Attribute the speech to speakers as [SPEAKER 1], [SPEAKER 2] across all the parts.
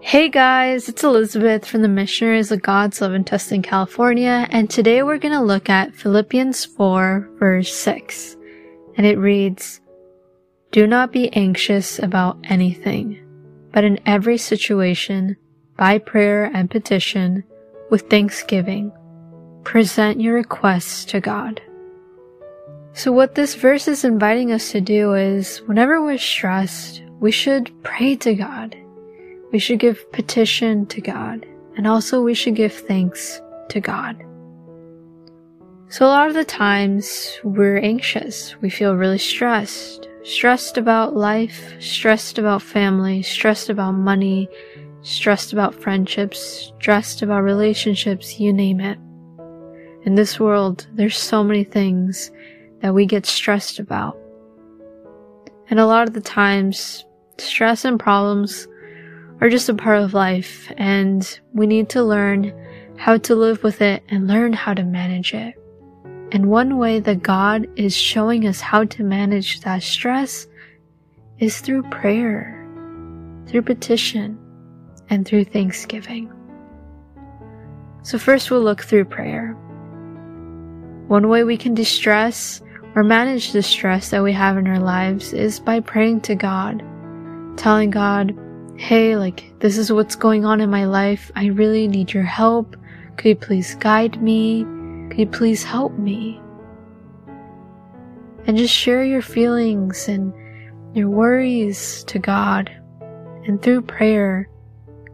[SPEAKER 1] Hey guys, it's Elizabeth from the Missionaries of God's Love in Tustin, California, and today we're going to look at Philippians 4, verse 6. And it reads, Do not be anxious about anything, but in every situation, by prayer and petition, with thanksgiving, present your requests to God. So what this verse is inviting us to do is, whenever we're stressed, we should pray to God we should give petition to God, and also we should give thanks to God. So a lot of the times we're anxious. We feel really stressed. Stressed about life, stressed about family, stressed about money, stressed about friendships, stressed about relationships, you name it. In this world, there's so many things that we get stressed about. And a lot of the times, stress and problems are just a part of life and we need to learn how to live with it and learn how to manage it. And one way that God is showing us how to manage that stress is through prayer, through petition, and through thanksgiving. So first we'll look through prayer. One way we can distress or manage the stress that we have in our lives is by praying to God, telling God, hey, like, this is what's going on in my life. I really need your help. Could you please guide me? Could you please help me? And just share your feelings and your worries to God. And through prayer,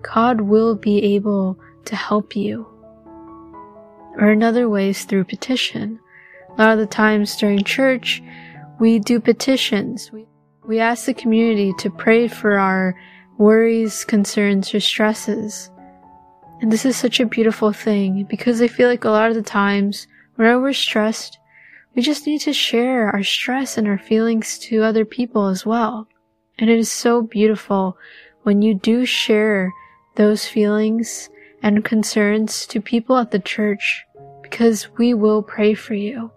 [SPEAKER 1] God will be able to help you. Or another way is through petition. A lot of the times during church, we do petitions. We, we ask the community to pray for our worries, concerns, or stresses. And this is such a beautiful thing because I feel like a lot of the times whenever we're stressed, we just need to share our stress and our feelings to other people as well. And it is so beautiful when you do share those feelings and concerns to people at the church because we will pray for you.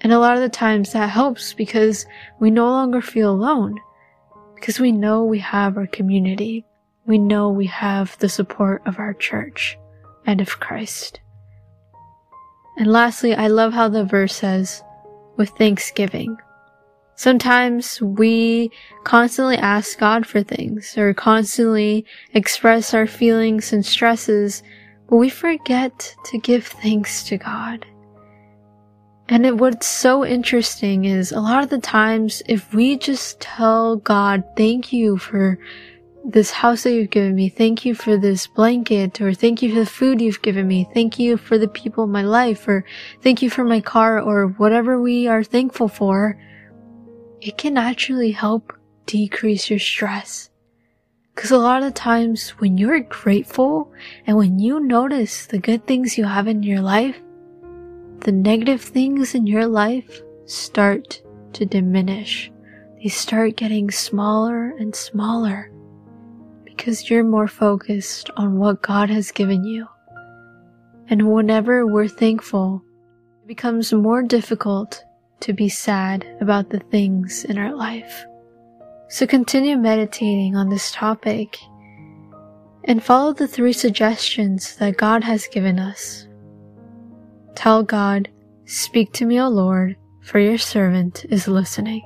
[SPEAKER 1] And a lot of the times that helps because we no longer feel alone because we know we have our community. We know we have the support of our church and of Christ. And lastly, I love how the verse says, with thanksgiving. Sometimes we constantly ask God for things or constantly express our feelings and stresses, but we forget to give thanks to God. And it, what's so interesting is a lot of the times, if we just tell God, thank you for this house that you've given me, thank you for this blanket, or thank you for the food you've given me, thank you for the people in my life, or thank you for my car, or whatever we are thankful for, it can actually help decrease your stress. Because a lot of times when you're grateful and when you notice the good things you have in your life, the negative things in your life start to diminish. They start getting smaller and smaller because you're more focused on what God has given you. And whenever we're thankful, it becomes more difficult to be sad about the things in our life. So continue meditating on this topic and follow the three suggestions that God has given us Tell God, Speak to me, O Lord, for your servant is listening.